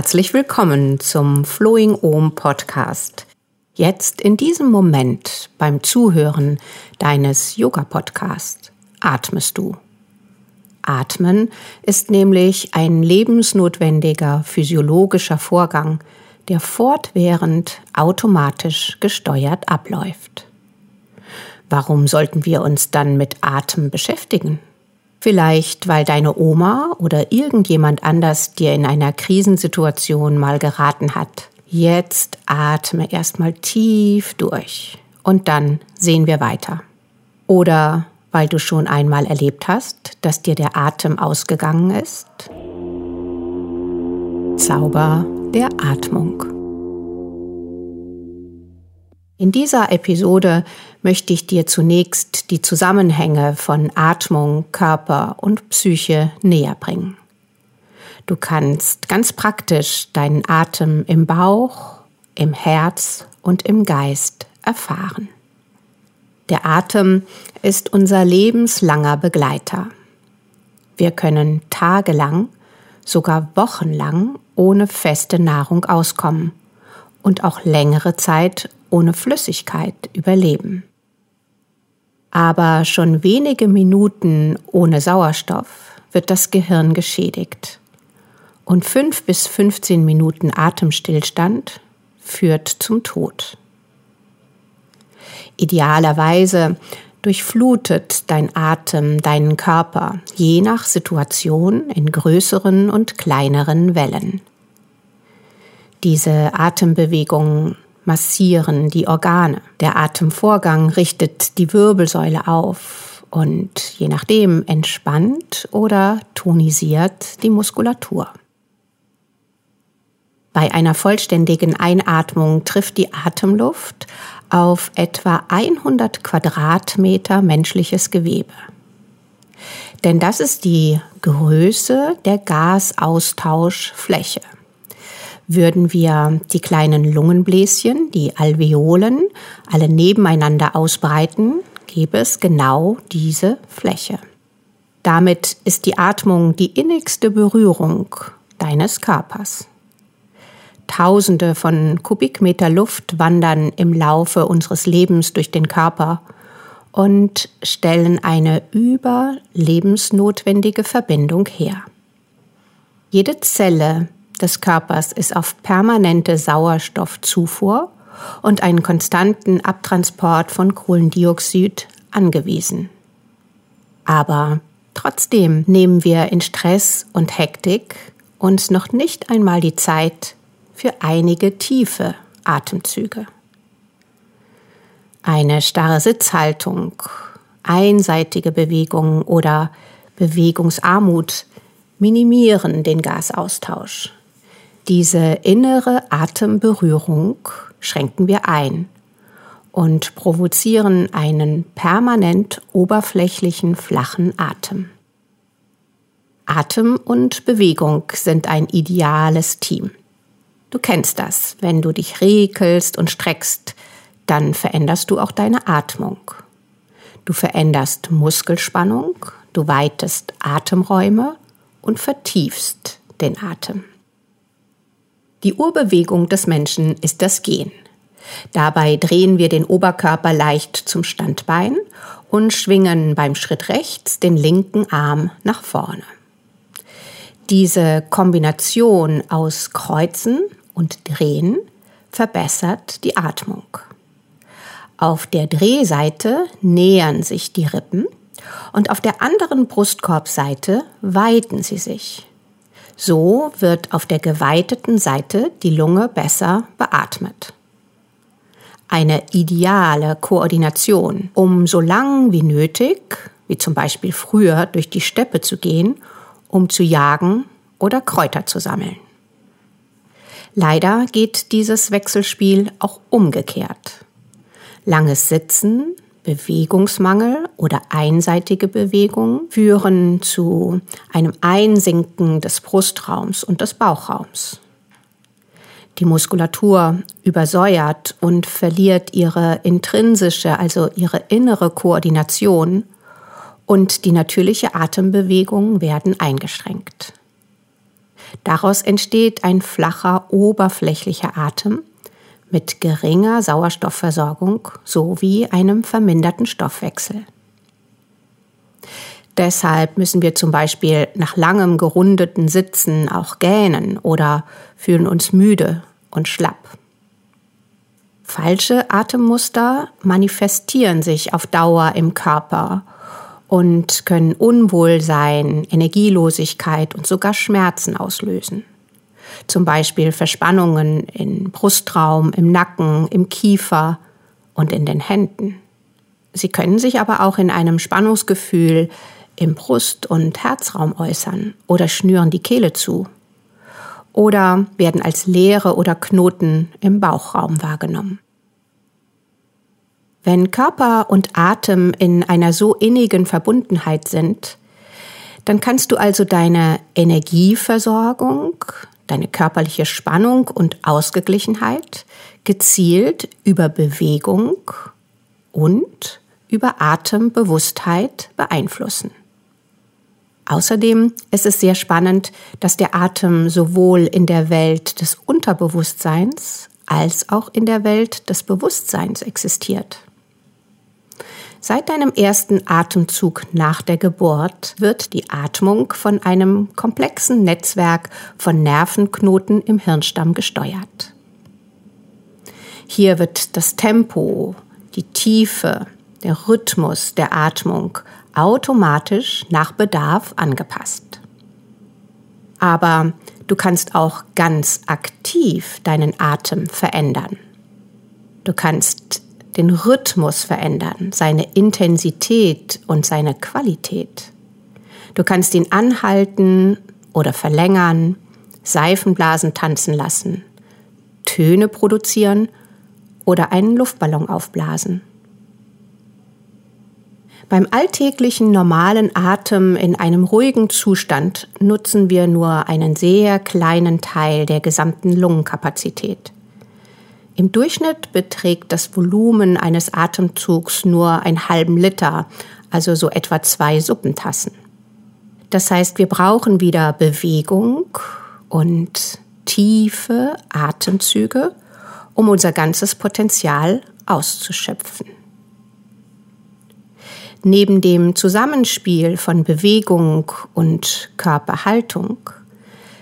Herzlich willkommen zum Flowing Om Podcast. Jetzt in diesem Moment beim Zuhören deines Yoga-Podcasts atmest du. Atmen ist nämlich ein lebensnotwendiger physiologischer Vorgang, der fortwährend automatisch gesteuert abläuft. Warum sollten wir uns dann mit Atem beschäftigen? Vielleicht, weil deine Oma oder irgendjemand anders dir in einer Krisensituation mal geraten hat. Jetzt atme erstmal tief durch und dann sehen wir weiter. Oder weil du schon einmal erlebt hast, dass dir der Atem ausgegangen ist. Zauber der Atmung. In dieser Episode möchte ich dir zunächst die Zusammenhänge von Atmung, Körper und Psyche näher bringen. Du kannst ganz praktisch deinen Atem im Bauch, im Herz und im Geist erfahren. Der Atem ist unser lebenslanger Begleiter. Wir können tagelang, sogar wochenlang ohne feste Nahrung auskommen und auch längere Zeit ohne Flüssigkeit überleben. Aber schon wenige Minuten ohne Sauerstoff wird das Gehirn geschädigt. Und fünf bis 15 Minuten Atemstillstand führt zum Tod. Idealerweise durchflutet dein Atem deinen Körper je nach Situation in größeren und kleineren Wellen. Diese Atembewegungen massieren die Organe. Der Atemvorgang richtet die Wirbelsäule auf und je nachdem entspannt oder tonisiert die Muskulatur. Bei einer vollständigen Einatmung trifft die Atemluft auf etwa 100 Quadratmeter menschliches Gewebe. Denn das ist die Größe der Gasaustauschfläche würden wir die kleinen Lungenbläschen, die Alveolen, alle nebeneinander ausbreiten, gäbe es genau diese Fläche. Damit ist die Atmung die innigste Berührung deines Körpers. Tausende von Kubikmeter Luft wandern im Laufe unseres Lebens durch den Körper und stellen eine überlebensnotwendige Verbindung her. Jede Zelle des Körpers ist auf permanente Sauerstoffzufuhr und einen konstanten Abtransport von Kohlendioxid angewiesen. Aber trotzdem nehmen wir in Stress und Hektik uns noch nicht einmal die Zeit für einige tiefe Atemzüge. Eine starre Sitzhaltung, einseitige Bewegungen oder Bewegungsarmut minimieren den Gasaustausch. Diese innere Atemberührung schränken wir ein und provozieren einen permanent oberflächlichen flachen Atem. Atem und Bewegung sind ein ideales Team. Du kennst das, wenn du dich regelst und streckst, dann veränderst du auch deine Atmung. Du veränderst Muskelspannung, du weitest Atemräume und vertiefst den Atem. Die Urbewegung des Menschen ist das Gehen. Dabei drehen wir den Oberkörper leicht zum Standbein und schwingen beim Schritt rechts den linken Arm nach vorne. Diese Kombination aus Kreuzen und Drehen verbessert die Atmung. Auf der Drehseite nähern sich die Rippen und auf der anderen Brustkorbseite weiten sie sich. So wird auf der geweiteten Seite die Lunge besser beatmet. Eine ideale Koordination, um so lang wie nötig, wie zum Beispiel früher durch die Steppe zu gehen, um zu jagen oder Kräuter zu sammeln. Leider geht dieses Wechselspiel auch umgekehrt. Langes Sitzen Bewegungsmangel oder einseitige Bewegung führen zu einem Einsinken des Brustraums und des Bauchraums. Die Muskulatur übersäuert und verliert ihre intrinsische, also ihre innere Koordination und die natürliche Atembewegung werden eingeschränkt. Daraus entsteht ein flacher, oberflächlicher Atem mit geringer Sauerstoffversorgung sowie einem verminderten Stoffwechsel. Deshalb müssen wir zum Beispiel nach langem gerundeten Sitzen auch gähnen oder fühlen uns müde und schlapp. Falsche Atemmuster manifestieren sich auf Dauer im Körper und können Unwohlsein, Energielosigkeit und sogar Schmerzen auslösen. Zum Beispiel Verspannungen im Brustraum, im Nacken, im Kiefer und in den Händen. Sie können sich aber auch in einem Spannungsgefühl im Brust- und Herzraum äußern oder schnüren die Kehle zu oder werden als Leere oder Knoten im Bauchraum wahrgenommen. Wenn Körper und Atem in einer so innigen Verbundenheit sind, dann kannst du also deine Energieversorgung, deine körperliche Spannung und Ausgeglichenheit gezielt über Bewegung und über Atembewusstheit beeinflussen. Außerdem ist es sehr spannend, dass der Atem sowohl in der Welt des Unterbewusstseins als auch in der Welt des Bewusstseins existiert. Seit deinem ersten Atemzug nach der Geburt wird die Atmung von einem komplexen Netzwerk von Nervenknoten im Hirnstamm gesteuert. Hier wird das Tempo, die Tiefe, der Rhythmus der Atmung automatisch nach Bedarf angepasst. Aber du kannst auch ganz aktiv deinen Atem verändern. Du kannst den Rhythmus verändern, seine Intensität und seine Qualität. Du kannst ihn anhalten oder verlängern, Seifenblasen tanzen lassen, Töne produzieren oder einen Luftballon aufblasen. Beim alltäglichen normalen Atem in einem ruhigen Zustand nutzen wir nur einen sehr kleinen Teil der gesamten Lungenkapazität. Im Durchschnitt beträgt das Volumen eines Atemzugs nur einen halben Liter, also so etwa zwei Suppentassen. Das heißt, wir brauchen wieder Bewegung und tiefe Atemzüge, um unser ganzes Potenzial auszuschöpfen. Neben dem Zusammenspiel von Bewegung und Körperhaltung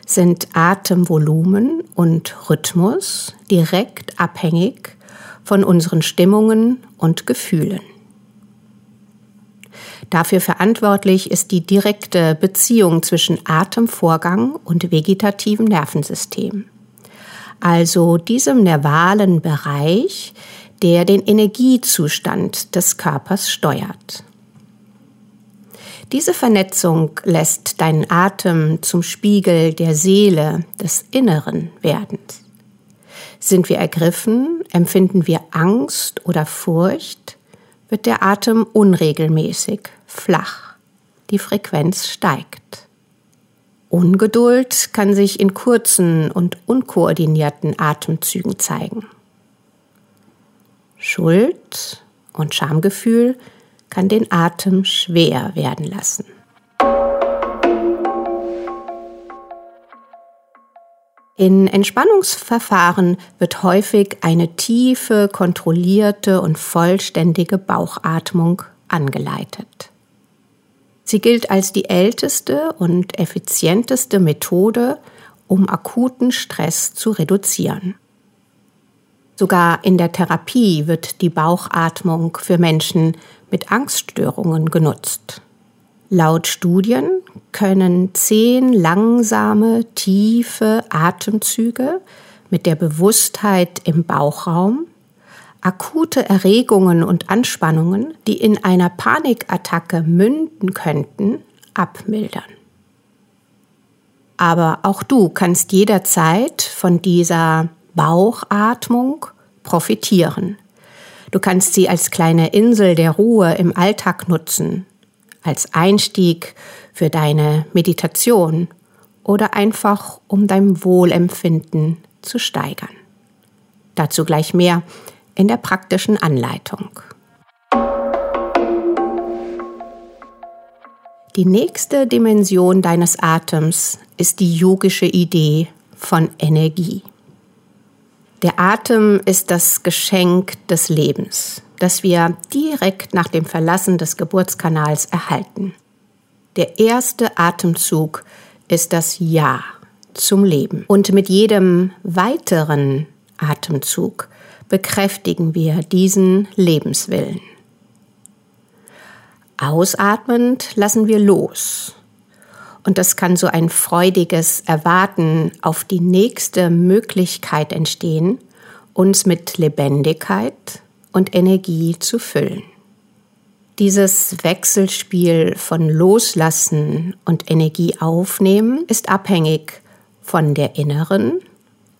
sind Atemvolumen und Rhythmus direkt abhängig von unseren Stimmungen und Gefühlen. Dafür verantwortlich ist die direkte Beziehung zwischen Atemvorgang und vegetativem Nervensystem, also diesem nervalen Bereich, der den Energiezustand des Körpers steuert. Diese Vernetzung lässt deinen Atem zum Spiegel der Seele, des Inneren werden. Sind wir ergriffen, empfinden wir Angst oder Furcht, wird der Atem unregelmäßig, flach, die Frequenz steigt. Ungeduld kann sich in kurzen und unkoordinierten Atemzügen zeigen. Schuld und Schamgefühl kann den Atem schwer werden lassen. In Entspannungsverfahren wird häufig eine tiefe, kontrollierte und vollständige Bauchatmung angeleitet. Sie gilt als die älteste und effizienteste Methode, um akuten Stress zu reduzieren. Sogar in der Therapie wird die Bauchatmung für Menschen mit Angststörungen genutzt. Laut Studien können zehn langsame, tiefe Atemzüge mit der Bewusstheit im Bauchraum akute Erregungen und Anspannungen, die in einer Panikattacke münden könnten, abmildern. Aber auch du kannst jederzeit von dieser Bauchatmung profitieren. Du kannst sie als kleine Insel der Ruhe im Alltag nutzen, als Einstieg für deine Meditation oder einfach um dein Wohlempfinden zu steigern. Dazu gleich mehr in der praktischen Anleitung. Die nächste Dimension deines Atems ist die yogische Idee von Energie. Der Atem ist das Geschenk des Lebens, das wir direkt nach dem Verlassen des Geburtskanals erhalten. Der erste Atemzug ist das Ja zum Leben. Und mit jedem weiteren Atemzug bekräftigen wir diesen Lebenswillen. Ausatmend lassen wir los und das kann so ein freudiges Erwarten auf die nächste Möglichkeit entstehen, uns mit Lebendigkeit und Energie zu füllen. Dieses Wechselspiel von Loslassen und Energie aufnehmen ist abhängig von der inneren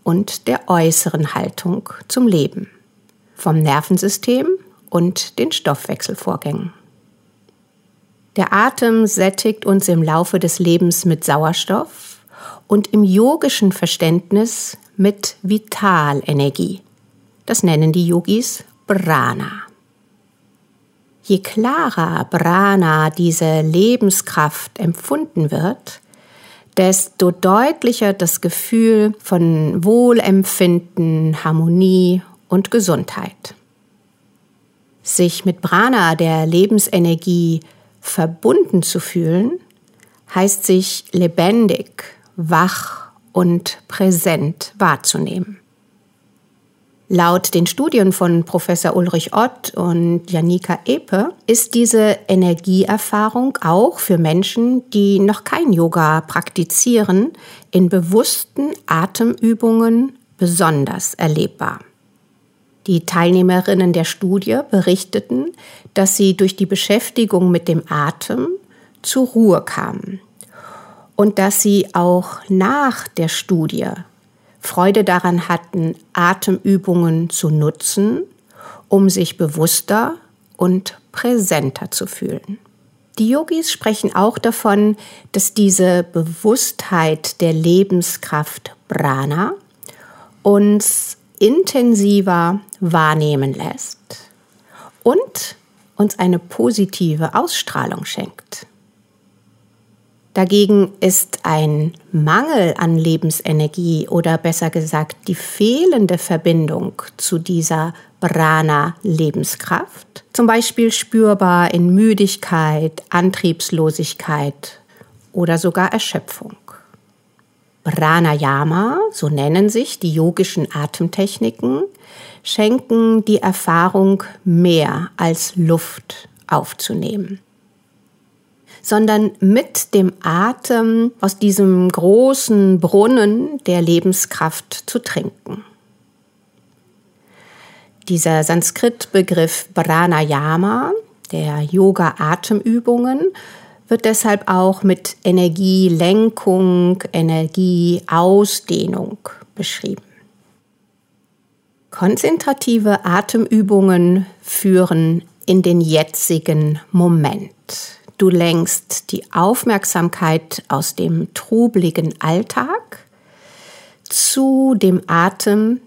und der äußeren Haltung zum Leben, vom Nervensystem und den Stoffwechselvorgängen. Der Atem sättigt uns im Laufe des Lebens mit Sauerstoff und im yogischen Verständnis mit Vitalenergie. Das nennen die Yogis Prana. Je klarer Prana, diese Lebenskraft empfunden wird, desto deutlicher das Gefühl von Wohlempfinden, Harmonie und Gesundheit. Sich mit Prana, der Lebensenergie, verbunden zu fühlen, heißt sich lebendig, wach und präsent wahrzunehmen. Laut den Studien von Professor Ulrich Ott und Janika Epe ist diese Energieerfahrung auch für Menschen, die noch kein Yoga praktizieren, in bewussten Atemübungen besonders erlebbar. Die Teilnehmerinnen der Studie berichteten, dass sie durch die Beschäftigung mit dem Atem zur Ruhe kamen und dass sie auch nach der Studie Freude daran hatten, Atemübungen zu nutzen, um sich bewusster und präsenter zu fühlen. Die Yogis sprechen auch davon, dass diese Bewusstheit der Lebenskraft Prana uns intensiver wahrnehmen lässt und uns eine positive Ausstrahlung schenkt. Dagegen ist ein Mangel an Lebensenergie oder besser gesagt die fehlende Verbindung zu dieser Prana-Lebenskraft, zum Beispiel spürbar in Müdigkeit, Antriebslosigkeit oder sogar Erschöpfung. Pranayama, so nennen sich die yogischen Atemtechniken, schenken die Erfahrung mehr als Luft aufzunehmen, sondern mit dem Atem aus diesem großen Brunnen der Lebenskraft zu trinken. Dieser Sanskrit-Begriff Pranayama, der Yoga-Atemübungen, wird deshalb auch mit Energielenkung, Energieausdehnung beschrieben. Konzentrative Atemübungen führen in den jetzigen Moment. Du lenkst die Aufmerksamkeit aus dem trubeligen Alltag zu dem Atem,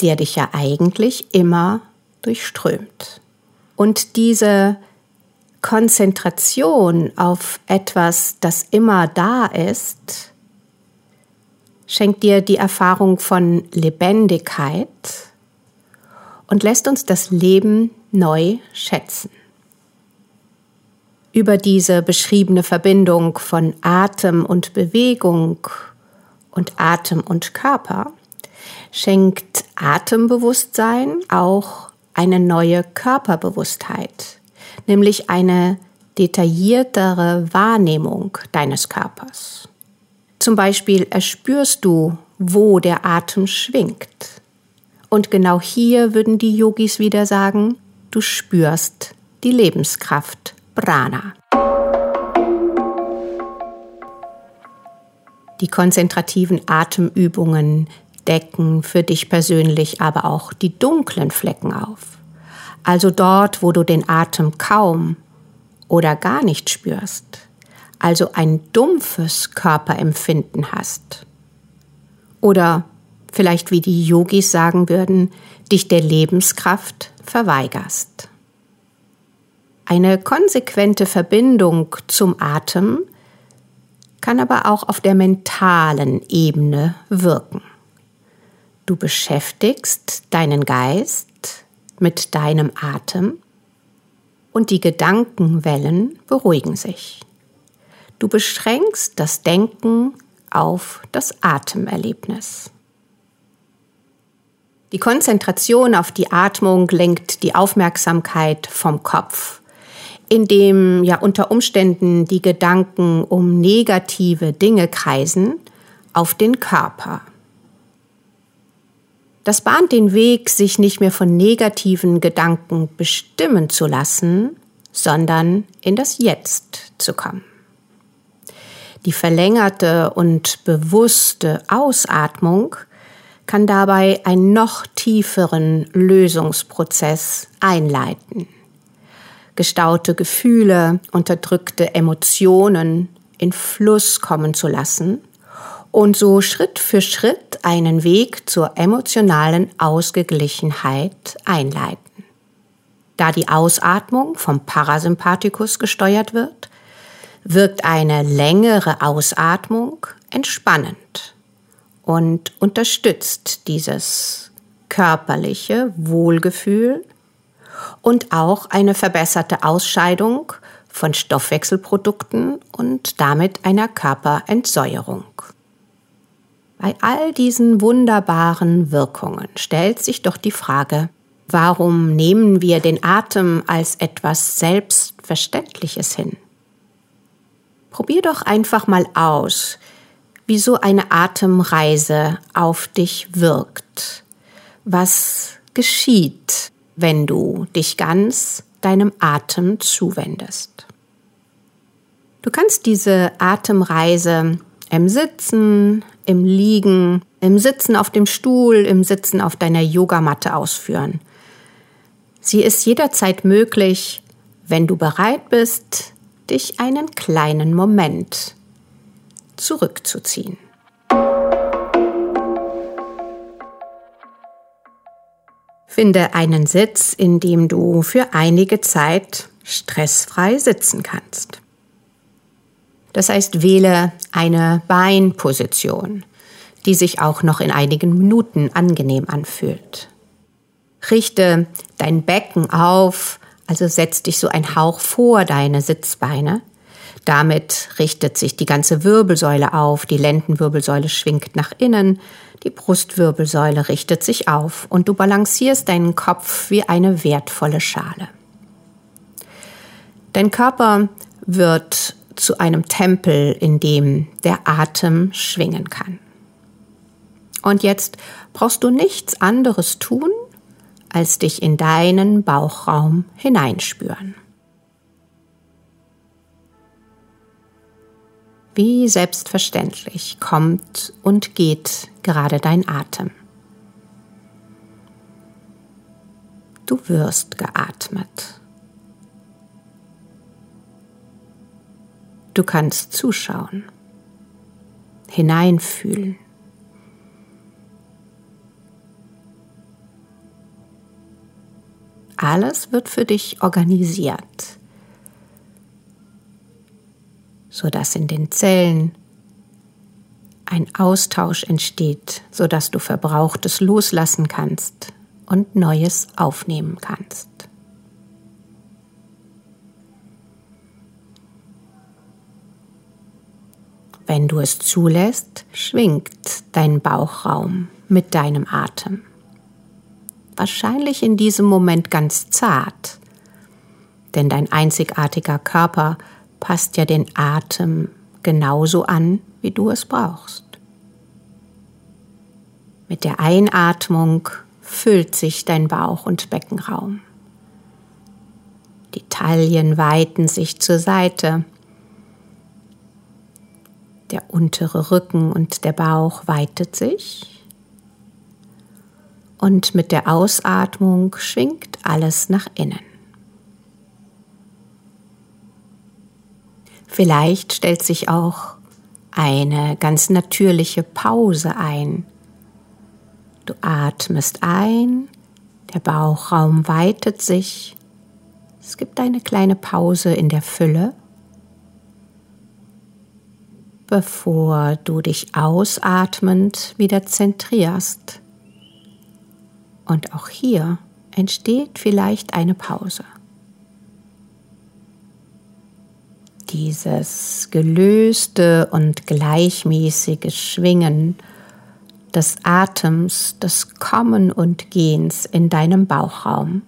der dich ja eigentlich immer durchströmt. Und diese Konzentration auf etwas, das immer da ist, schenkt dir die Erfahrung von Lebendigkeit und lässt uns das Leben neu schätzen. Über diese beschriebene Verbindung von Atem und Bewegung und Atem und Körper schenkt Atembewusstsein auch eine neue Körperbewusstheit nämlich eine detailliertere Wahrnehmung deines Körpers. Zum Beispiel erspürst du, wo der Atem schwingt. Und genau hier würden die Yogis wieder sagen, du spürst die Lebenskraft Prana. Die konzentrativen Atemübungen decken für dich persönlich aber auch die dunklen Flecken auf also dort, wo du den Atem kaum oder gar nicht spürst, also ein dumpfes Körperempfinden hast. Oder vielleicht wie die Yogis sagen würden, dich der Lebenskraft verweigerst. Eine konsequente Verbindung zum Atem kann aber auch auf der mentalen Ebene wirken. Du beschäftigst deinen Geist mit deinem Atem und die Gedankenwellen beruhigen sich. Du beschränkst das Denken auf das Atemerlebnis. Die Konzentration auf die Atmung lenkt die Aufmerksamkeit vom Kopf, in dem ja unter Umständen die Gedanken um negative Dinge kreisen, auf den Körper. Das bahnt den Weg, sich nicht mehr von negativen Gedanken bestimmen zu lassen, sondern in das Jetzt zu kommen. Die verlängerte und bewusste Ausatmung kann dabei einen noch tieferen Lösungsprozess einleiten. Gestaute Gefühle, unterdrückte Emotionen in Fluss kommen zu lassen und so Schritt für Schritt einen Weg zur emotionalen Ausgeglichenheit einleiten. Da die Ausatmung vom Parasympathikus gesteuert wird, wirkt eine längere Ausatmung entspannend und unterstützt dieses körperliche Wohlgefühl und auch eine verbesserte Ausscheidung von Stoffwechselprodukten und damit einer Körperentsäuerung. Bei all diesen wunderbaren Wirkungen stellt sich doch die Frage, warum nehmen wir den Atem als etwas Selbstverständliches hin? Probier doch einfach mal aus, wie so eine Atemreise auf dich wirkt. Was geschieht, wenn du dich ganz deinem Atem zuwendest? Du kannst diese Atemreise im Sitzen, im Liegen, im Sitzen auf dem Stuhl, im Sitzen auf deiner Yogamatte ausführen. Sie ist jederzeit möglich, wenn du bereit bist, dich einen kleinen Moment zurückzuziehen. Finde einen Sitz, in dem du für einige Zeit stressfrei sitzen kannst. Das heißt, wähle eine Beinposition, die sich auch noch in einigen Minuten angenehm anfühlt. Richte dein Becken auf, also setz dich so ein Hauch vor deine Sitzbeine. Damit richtet sich die ganze Wirbelsäule auf, die Lendenwirbelsäule schwingt nach innen, die Brustwirbelsäule richtet sich auf und du balancierst deinen Kopf wie eine wertvolle Schale. Dein Körper wird zu einem Tempel, in dem der Atem schwingen kann. Und jetzt brauchst du nichts anderes tun, als dich in deinen Bauchraum hineinspüren. Wie selbstverständlich kommt und geht gerade dein Atem. Du wirst geatmet. Du kannst zuschauen, hineinfühlen. Alles wird für dich organisiert, sodass in den Zellen ein Austausch entsteht, sodass du Verbrauchtes loslassen kannst und Neues aufnehmen kannst. Wenn du es zulässt, schwingt dein Bauchraum mit deinem Atem wahrscheinlich in diesem Moment ganz zart, denn dein einzigartiger Körper passt ja den Atem genauso an, wie du es brauchst. Mit der Einatmung füllt sich dein Bauch- und Beckenraum. Die Taillen weiten sich zur Seite. Der untere Rücken und der Bauch weitet sich und mit der Ausatmung schwingt alles nach innen. Vielleicht stellt sich auch eine ganz natürliche Pause ein. Du atmest ein, der Bauchraum weitet sich, Es gibt eine kleine Pause in der Fülle, bevor du dich ausatmend wieder zentrierst. Und auch hier entsteht vielleicht eine Pause. Dieses gelöste und gleichmäßige Schwingen des Atems, des Kommen und Gehens in deinem Bauchraum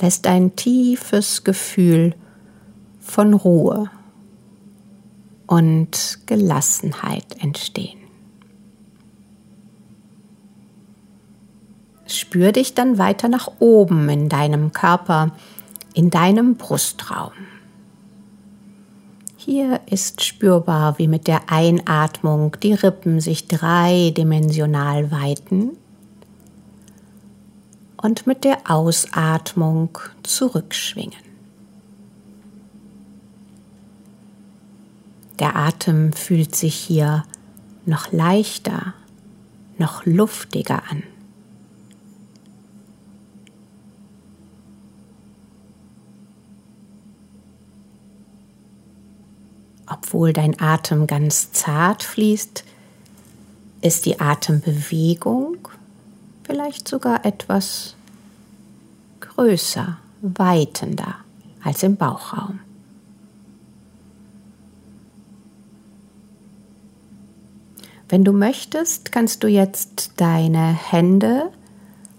lässt ein tiefes Gefühl von Ruhe und Gelassenheit entstehen. Spür dich dann weiter nach oben in deinem Körper, in deinem Brustraum. Hier ist spürbar, wie mit der Einatmung die Rippen sich dreidimensional weiten und mit der Ausatmung zurückschwingen. Der Atem fühlt sich hier noch leichter, noch luftiger an. Obwohl dein Atem ganz zart fließt, ist die Atembewegung vielleicht sogar etwas größer, weitender als im Bauchraum. Wenn du möchtest, kannst du jetzt deine Hände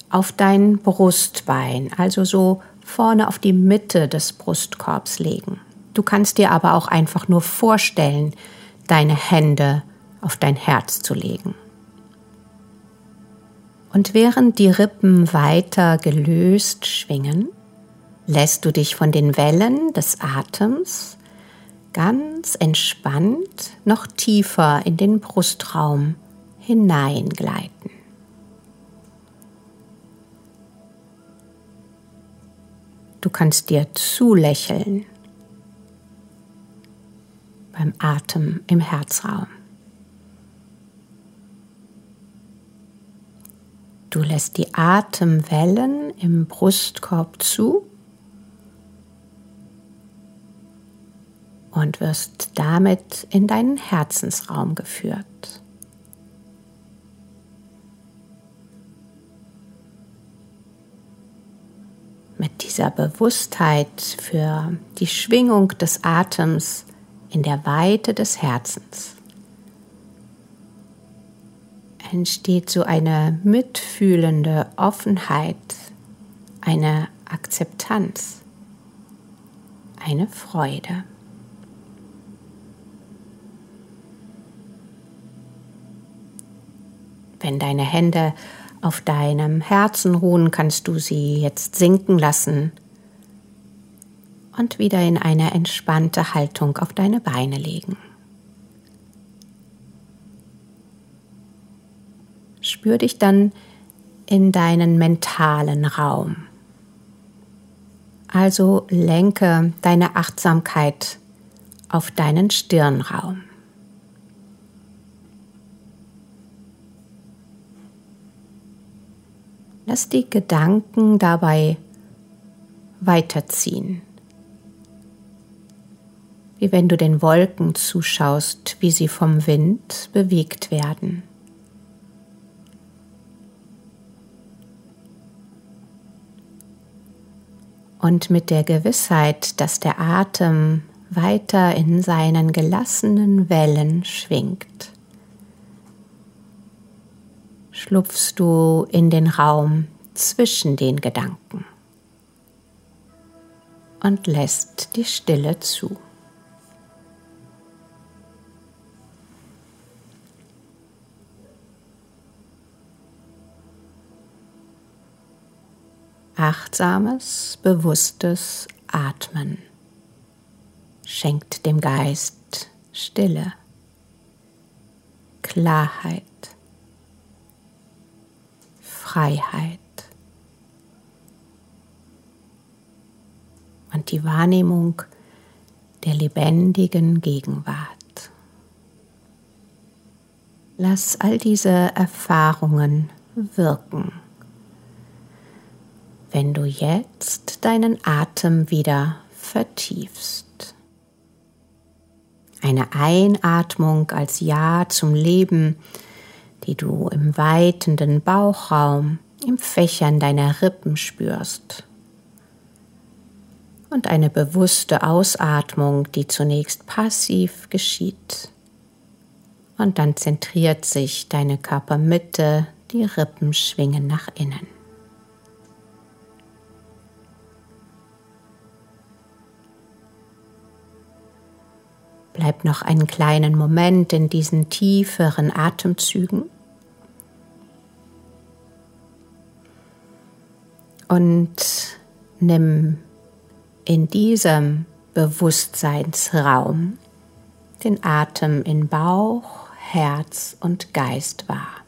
auf dein Brustbein, also so vorne auf die Mitte des Brustkorbs legen. Du kannst dir aber auch einfach nur vorstellen, deine Hände auf dein Herz zu legen. Und während die Rippen weiter gelöst schwingen, lässt du dich von den Wellen des Atems ganz entspannt noch tiefer in den Brustraum hineingleiten. Du kannst dir zulächeln beim Atem im Herzraum. Du lässt die Atemwellen im Brustkorb zu und wirst damit in deinen Herzensraum geführt. Mit dieser Bewusstheit für die Schwingung des Atems in der Weite des Herzens entsteht so eine mitfühlende Offenheit, eine Akzeptanz, eine Freude. Wenn deine Hände auf deinem Herzen ruhen, kannst du sie jetzt sinken lassen und wieder in eine entspannte Haltung auf deine Beine legen. Spür dich dann in deinen mentalen Raum. Also lenke deine Achtsamkeit auf deinen Stirnraum. Lass die Gedanken dabei weiterziehen. Wie wenn du den Wolken zuschaust, wie sie vom Wind bewegt werden. Und mit der Gewissheit, dass der Atem weiter in seinen gelassenen Wellen schwingt, schlupfst du in den Raum zwischen den Gedanken und lässt die Stille zu. Achtsames, bewusstes Atmen schenkt dem Geist Stille, Klarheit, Freiheit und die Wahrnehmung der lebendigen Gegenwart. Lass all diese Erfahrungen wirken wenn du jetzt deinen Atem wieder vertiefst. Eine Einatmung als Ja zum Leben, die du im weitenden Bauchraum, im Fächern deiner Rippen spürst. Und eine bewusste Ausatmung, die zunächst passiv geschieht. Und dann zentriert sich deine Körpermitte, die Rippen schwingen nach innen. Bleib noch einen kleinen Moment in diesen tieferen Atemzügen. Und nimm in diesem Bewusstseinsraum den Atem in Bauch, Herz und Geist wahr.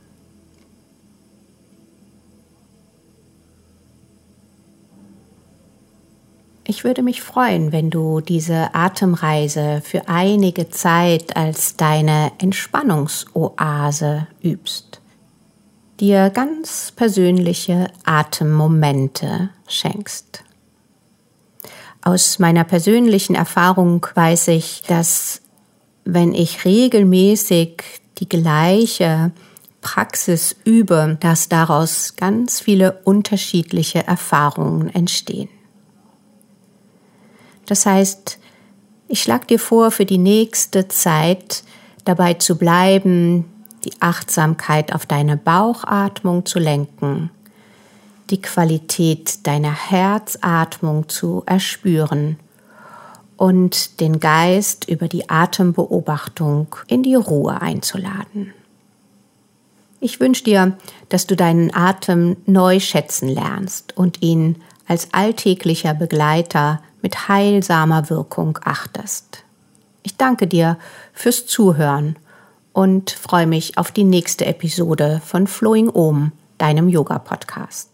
Ich würde mich freuen, wenn du diese Atemreise für einige Zeit als deine Entspannungsoase übst, dir ganz persönliche Atemmomente schenkst. Aus meiner persönlichen Erfahrung weiß ich, dass wenn ich regelmäßig die gleiche Praxis übe, dass daraus ganz viele unterschiedliche Erfahrungen entstehen. Das heißt, ich schlage dir vor, für die nächste Zeit dabei zu bleiben, die Achtsamkeit auf deine Bauchatmung zu lenken, die Qualität deiner Herzatmung zu erspüren und den Geist über die Atembeobachtung in die Ruhe einzuladen. Ich wünsche dir, dass du deinen Atem neu schätzen lernst und ihn als alltäglicher Begleiter mit heilsamer Wirkung achtest. Ich danke dir fürs Zuhören und freue mich auf die nächste Episode von Flowing Om, deinem Yoga-Podcast.